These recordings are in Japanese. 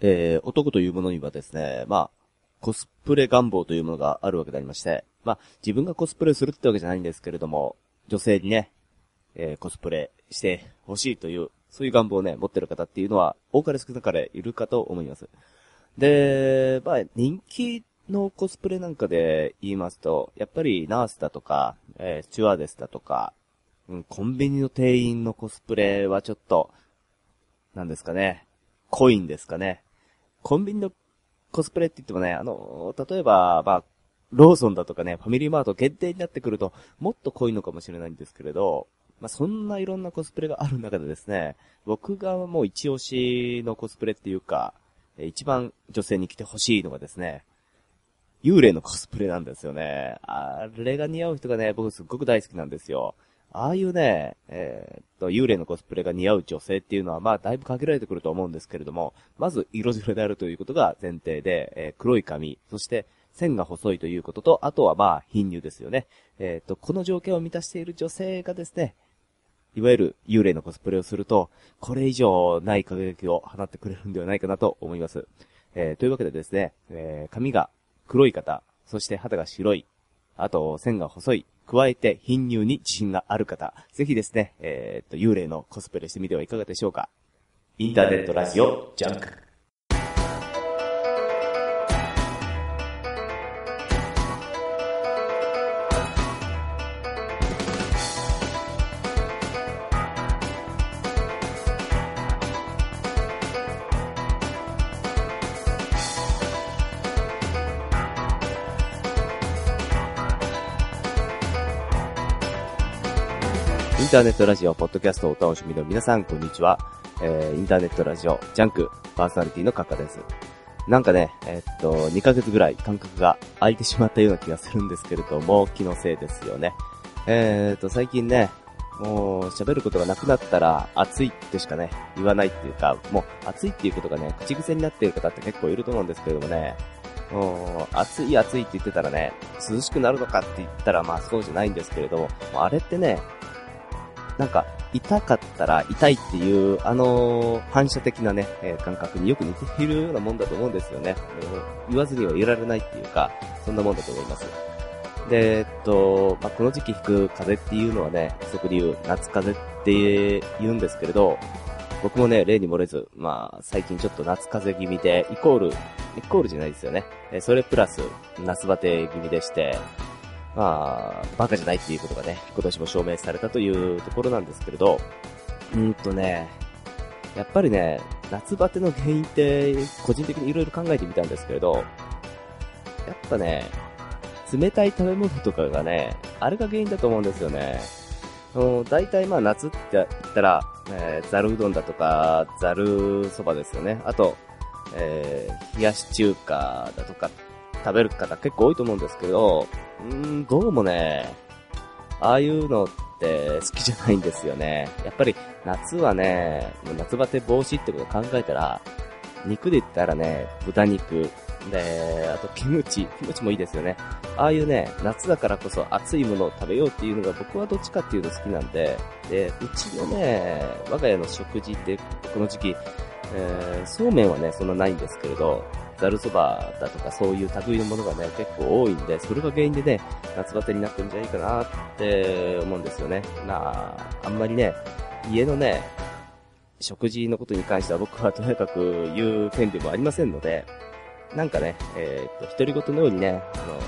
えー、男というものにはですね、まあ、コスプレ願望というものがあるわけでありまして、まあ、自分がコスプレするってわけじゃないんですけれども、女性にね、えー、コスプレしてほしいという、そういう願望をね、持ってる方っていうのは、多かれ少なかれいるかと思います。で、まあ、人気のコスプレなんかで言いますと、やっぱりナースだとか、えー、チュワーデスだとか、うん、コンビニの店員のコスプレはちょっと、なんですかね、濃いんですかね。コンビニのコスプレって言ってもね、あの、例えば、まあ、ローソンだとかね、ファミリーマート限定になってくると、もっと濃いのかもしれないんですけれど、まあ、そんないろんなコスプレがある中でですね、僕がもう一押しのコスプレっていうか、一番女性に来てほしいのがですね、幽霊のコスプレなんですよね。あれが似合う人がね、僕すっごく大好きなんですよ。ああいうね、えー、っと、幽霊のコスプレが似合う女性っていうのは、まあ、だいぶ限られてくると思うんですけれども、まず、色白であるということが前提で、えー、黒い髪、そして、線が細いということと、あとはまあ、貧乳ですよね。えー、っと、この条件を満たしている女性がですね、いわゆる幽霊のコスプレをすると、これ以上ない輝きを放ってくれるんではないかなと思います。えー、というわけでですね、えー、髪が黒い方、そして肌が白い、あと線が細い、加えて貧乳に自信がある方、ぜひですね、えー、っと、幽霊のコスプレしてみてはいかがでしょうか。インターネットラジオ、ジャンク。インターネットラジオ、ポッドキャストをお楽しみの皆さん、こんにちは。えー、インターネットラジオ、ジャンク、パーソナリティのカッカです。なんかね、えー、っと、2ヶ月ぐらい間隔が空いてしまったような気がするんですけれども、気のせいですよね。えー、っと、最近ね、もう喋ることがなくなったら暑いってしかね、言わないっていうか、もう暑いっていうことがね、口癖になっている方って結構いると思うんですけれどもね、もう暑い暑いって言ってたらね、涼しくなるのかって言ったらまあそうじゃないんですけれども、もあれってね、なんか、痛かったら痛いっていう、あのー、反射的なね、えー、感覚によく似ているようなもんだと思うんですよね。言わずにはいられないっていうか、そんなもんだと思います。で、えっと、まあ、この時期吹く風っていうのはね、即言う夏風って言うんですけれど、僕もね、例に漏れず、まあ、最近ちょっと夏風邪気味で、イコール、イコールじゃないですよね。えそれプラス、夏バテ気味でして、まあ、バカじゃないっていうことがね、今年も証明されたというところなんですけれど、うんとね、やっぱりね、夏バテの原因って、個人的に色々考えてみたんですけれど、やっぱね、冷たい食べ物とかがね、あれが原因だと思うんですよね。大体まあ夏って言ったら、えー、ザルうどんだとか、ザルそばですよね。あと、えー、冷やし中華だとか食べる方結構多いと思うんですけど、うーん、どうもね、ああいうのって好きじゃないんですよね。やっぱり夏はね、夏バテ防止ってことを考えたら、肉で言ったらね、豚肉、で、あとキムチ、キムチもいいですよね。ああいうね、夏だからこそ熱いものを食べようっていうのが僕はどっちかっていうと好きなんで、で、うちのね、我が家の食事ってこの時期、えー、そうめんはね、そんなないんですけれど、ざるそばだとかそういう類のものがね、結構多いんで、それが原因でね、夏バテになってるんじゃないかなって思うんですよね。まあ、あんまりね、家のね、食事のことに関しては僕は とにかく言う権利もありませんので、なんかね、えー、っと、独り言のようにね、あの、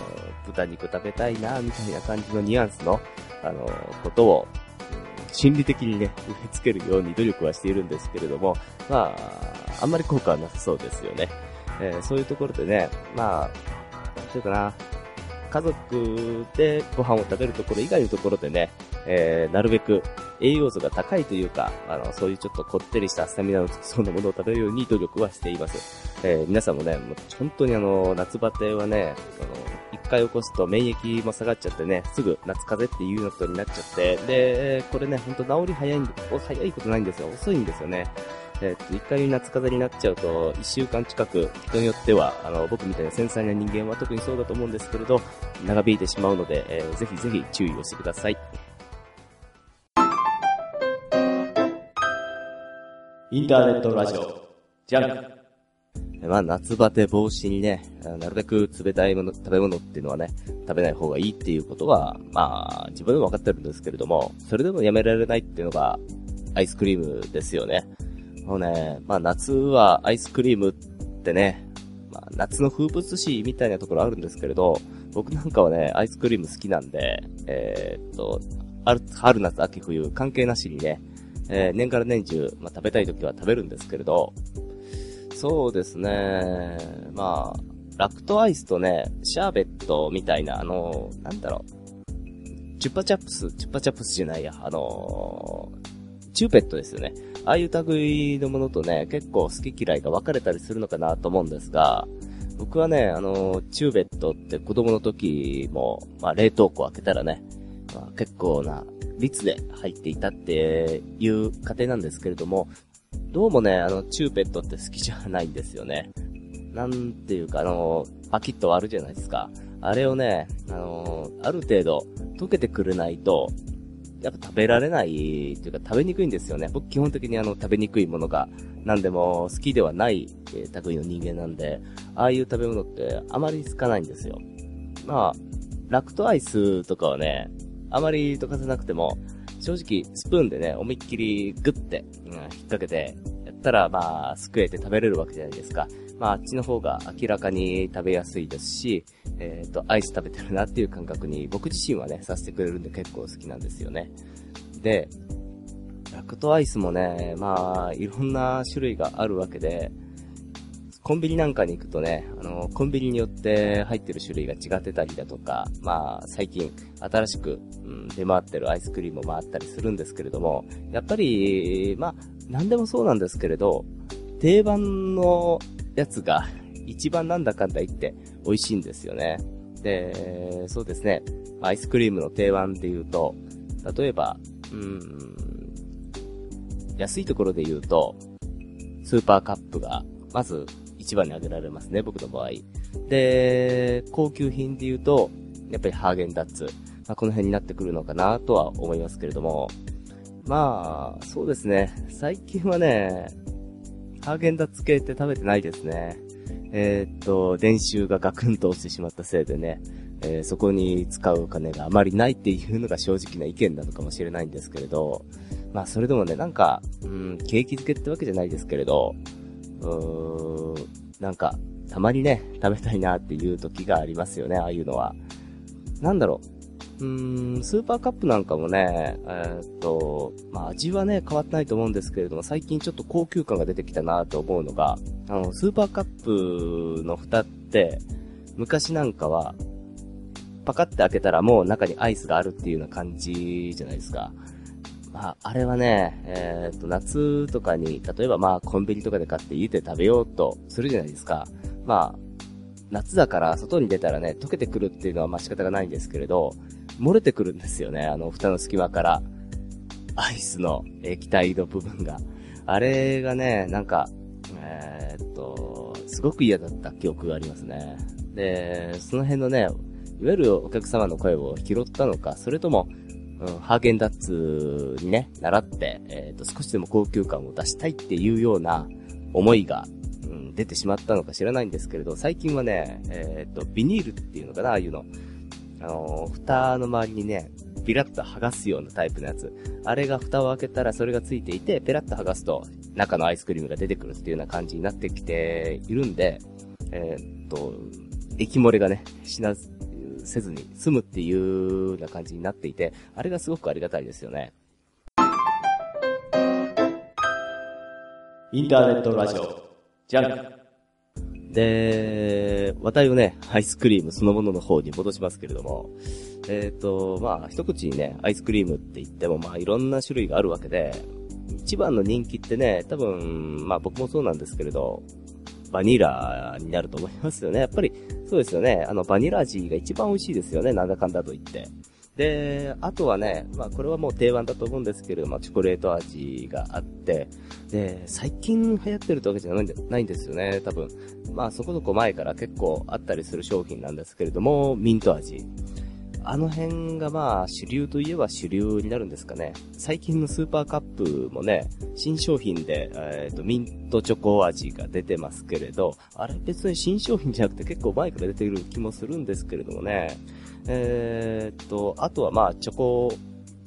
豚肉食べたいな、みたいな感じのニュアンスの、あの、ことを、心理的にね、植え付けるように努力はしているんですけれども、まあ、あんまり効果はなさそうですよね。えー、そういうところでね、まあ、なんていうかな、家族でご飯を食べるところ以外のところでね、えー、なるべく栄養素が高いというか、あの、そういうちょっとこってりしたスタミナのつきそうなものを食べるように努力はしています。えー、皆さんもね、もう本当にあの、夏バテはね、あの、一回起こすと免疫も下がっちゃってね、すぐ夏風邪っていうのとになっちゃって、で、これね、ほんと治り早いん、早いことないんですよ。遅いんですよね。えっ、と、一回夏風邪になっちゃうと、一週間近く、人によっては、あの、僕みたいな繊細な人間は特にそうだと思うんですけれど、長引いてしまうので、えー、ぜひぜひ注意をしてください。インターネットラジオ、ジャンク。まあ、夏バテ防止にね、なるべく冷たいもの、食べ物っていうのはね、食べない方がいいっていうことは、まあ、自分でも分かってるんですけれども、それでもやめられないっていうのが、アイスクリームですよね。もうね、まあ夏はアイスクリームってね、まあ夏の風物詩みたいなところあるんですけれど、僕なんかはね、アイスクリーム好きなんで、えー、っと、春、夏、秋、冬、関係なしにね、えー、年から年中、まあ、食べたい時は食べるんですけれど、そうですね。まあ、ラクトアイスとね、シャーベットみたいな、あの、なんだろう。チュッパチャップス、チュッパチャップスじゃないや、あのチューペットですよね。ああいう類のものとね、結構好き嫌いが分かれたりするのかなと思うんですが、僕はね、あの、チューベットって子供の時も、まあ冷凍庫開けたらね、まあ、結構な率で入っていたっていう過程なんですけれども、どうもね、あの、チューペットって好きじゃないんですよね。なんていうか、あの、パキッと割るじゃないですか。あれをね、あの、ある程度溶けてくれないと、やっぱ食べられないっていうか食べにくいんですよね。僕基本的にあの食べにくいものが何でも好きではない、えー、類の人間なんで、ああいう食べ物ってあまり好かないんですよ。まあ、ラクトアイスとかはね、あまり溶かせなくても、正直、スプーンでね、思いっきりグッて、うん、引っ掛けて、やったら、まあ、すくえて食べれるわけじゃないですか。まあ、あっちの方が明らかに食べやすいですし、えっ、ー、と、アイス食べてるなっていう感覚に、僕自身はね、させてくれるんで結構好きなんですよね。で、ラクトアイスもね、まあ、いろんな種類があるわけで、コンビニなんかに行くとね、あの、コンビニによって入ってる種類が違ってたりだとか、まあ、最近、新しく、うん、出回ってるアイスクリームもあったりするんですけれども、やっぱり、まあ、なんでもそうなんですけれど、定番のやつが一番なんだかんだ言って美味しいんですよね。で、そうですね、アイスクリームの定番って言うと、例えば、うん、安いところで言うと、スーパーカップが、まず一番に挙げられますね、僕の場合。で、高級品で言うと、やっぱりハーゲンダッツ。まあ、この辺になってくるのかなとは思いますけれども。まあ、そうですね。最近はね、ハーゲンダッツ系って食べてないですね。えー、っと、年収がガクンと落ちてしまったせいでね、えー、そこに使うお金があまりないっていうのが正直な意見なのかもしれないんですけれど、まあそれでもね、なんか、うん、景気づけってわけじゃないですけれど、うーん、なんか、たまにね、食べたいなっていう時がありますよね、ああいうのは。なんだ。ろう。うーん、スーパーカップなんかもね、えー、っと、まあ味はね、変わってないと思うんですけれども、最近ちょっと高級感が出てきたなと思うのが、あの、スーパーカップの蓋って、昔なんかは、パカって開けたらもう中にアイスがあるっていうような感じじゃないですか。まあ、あれはね、えっ、と、夏とかに、例えばまあ、コンビニとかで買って家で食べようとするじゃないですか。まあ、夏だから外に出たらね、溶けてくるっていうのはまあ仕方がないんですけれど、漏れてくるんですよね、あの、蓋の隙間から。アイスの液体の部分が。あれがね、なんか、えー、っと、すごく嫌だった記憶がありますね。で、その辺のね、いわゆるお客様の声を拾ったのか、それとも、うん、ハーゲンダッツにね、習って、えっ、と、少しでも高級感を出したいっていうような思いが、うん、出てしまったのか知らないんですけれど、最近はね、えっ、と、ビニールっていうのかな、ああいうの。あの、蓋の周りにね、ピラッと剥がすようなタイプのやつ。あれが蓋を開けたらそれがついていて、ペラッと剥がすと中のアイスクリームが出てくるっていうような感じになってきているんで、えっと、液漏れがね、しな、せずに済むっていうような感じになっていて、あれがすごくありがたいですよね。インターネットラジオ、ジャンク。で、話題をね、アイスクリームそのものの方に戻しますけれども、えっ、ー、と、まあ、一口にね、アイスクリームって言っても、まあ、いろんな種類があるわけで、一番の人気ってね、多分、まあ僕もそうなんですけれど、バニラになると思いますよね。やっぱり、そうですよね。あの、バニラ味が一番美味しいですよね。なんだかんだと言って。で、あとはね、まあこれはもう定番だと思うんですけれども、チョコレート味があって、で、最近流行ってるってわけじゃないんでないんですよね、多分。まあそこそこ前から結構あったりする商品なんですけれども、ミント味。あの辺がまあ主流といえば主流になるんですかね。最近のスーパーカップもね、新商品で、えっ、ー、と、ミントチョコ味が出てますけれど、あれ別に新商品じゃなくて結構前から出てる気もするんですけれどもね。えー、っと、あとはまあ、チョコ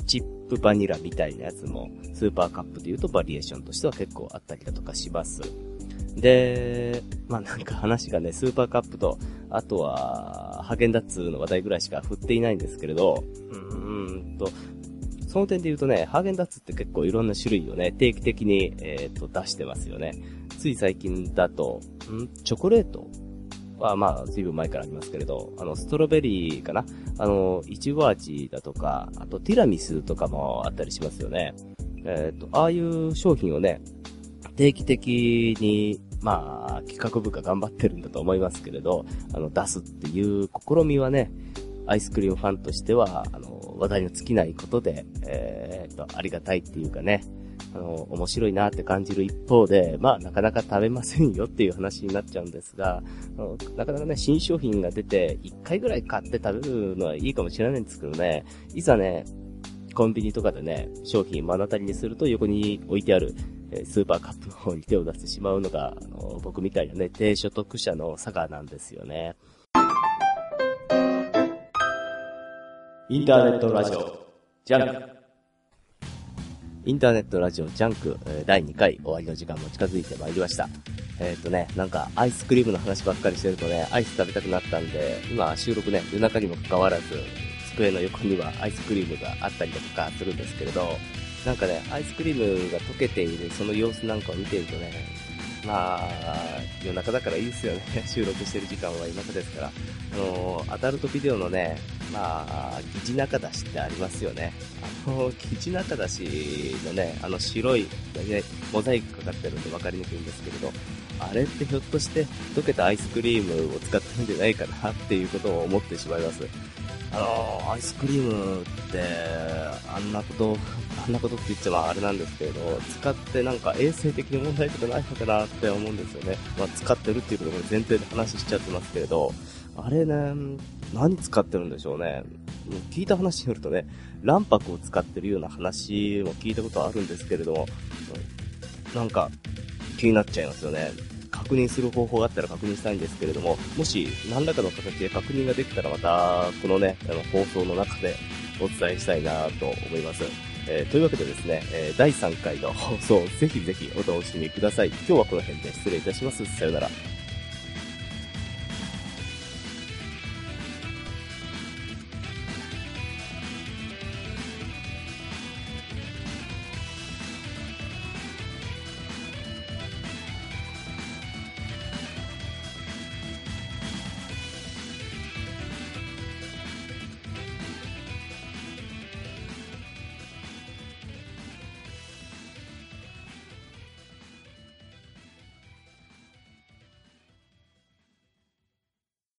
チップバニラみたいなやつも、スーパーカップで言うとバリエーションとしては結構あったりだとかします。で、まあなんか話がね、スーパーカップと、あとは、ハーゲンダッツの話題ぐらいしか振っていないんですけれど、うーんと、その点で言うとね、ハーゲンダッツって結構いろんな種類をね、定期的に、えっ、ー、と、出してますよね。つい最近だと、んチョコレートはまあ、随分前からありますけれど、あの、ストロベリーかな？あの、いちご味だとか、あとティラミスとかもあったりしますよね。えっ、ー、と、ああいう商品をね、定期的に、まあ、企画部が頑張ってるんだと思いますけれど、あの、出すっていう試みはね、アイスクリームファンとしては、あの、話題の尽きないことで、えー、と、ありがたいっていうかね、あの、面白いなって感じる一方で、まあ、なかなか食べませんよっていう話になっちゃうんですが、あのなかなかね、新商品が出て、一回ぐらい買って食べるのはいいかもしれないんですけどね、いざね、コンビニとかでね、商品目の当たりにすると横に置いてある、えスーパーカップの方に手を出してしまうのが、あの僕みたいなね、低所得者の差がなんですよね。インターネットラジオ、ジャンク。インターネットラジオジャンク、第2回終わりの時間も近づいてまいりました。えっ、ー、とね、なんかアイスクリームの話ばっかりしてるとね、アイス食べたくなったんで、今収録ね、夜中にもかかわらず、机の横にはアイスクリームがあったりだとかするんですけれど、なんかね、アイスクリームが溶けているその様子なんかを見てるとね、まあ、夜中だからいいですよね。収録してる時間は夜中ですから。あの、アダルトビデオのね、まあ、疑似中出しってありますよね。あの、疑似中出しのね、あの白い、ね、モザイクかかってるんで分かりにくいんですけれど、あれってひょっとして溶けたアイスクリームを使ってるんじゃないかなっていうことを思ってしまいます。あのアイスクリームって、あんなこと、あんなことって言っちゃあれなんですけれど、使ってなんか衛生的に問題とかないのかなって思うんですよね。まあ、使ってるっていうことも前提で話しちゃってますけれど、あれね、何使ってるんでしょうね。聞いた話によるとね、卵白を使ってるような話も聞いたことあるんですけれども、なんか気になっちゃいますよね。確認する方法があったら確認したいんですけれども、もし何らかの形で確認ができたらまた、このね、あの放送の中でお伝えしたいなと思います。えー、というわけでですね、えー、第3回の放送、ぜひぜひお楽しみください。今日はこの辺で失礼いたします。さよなら。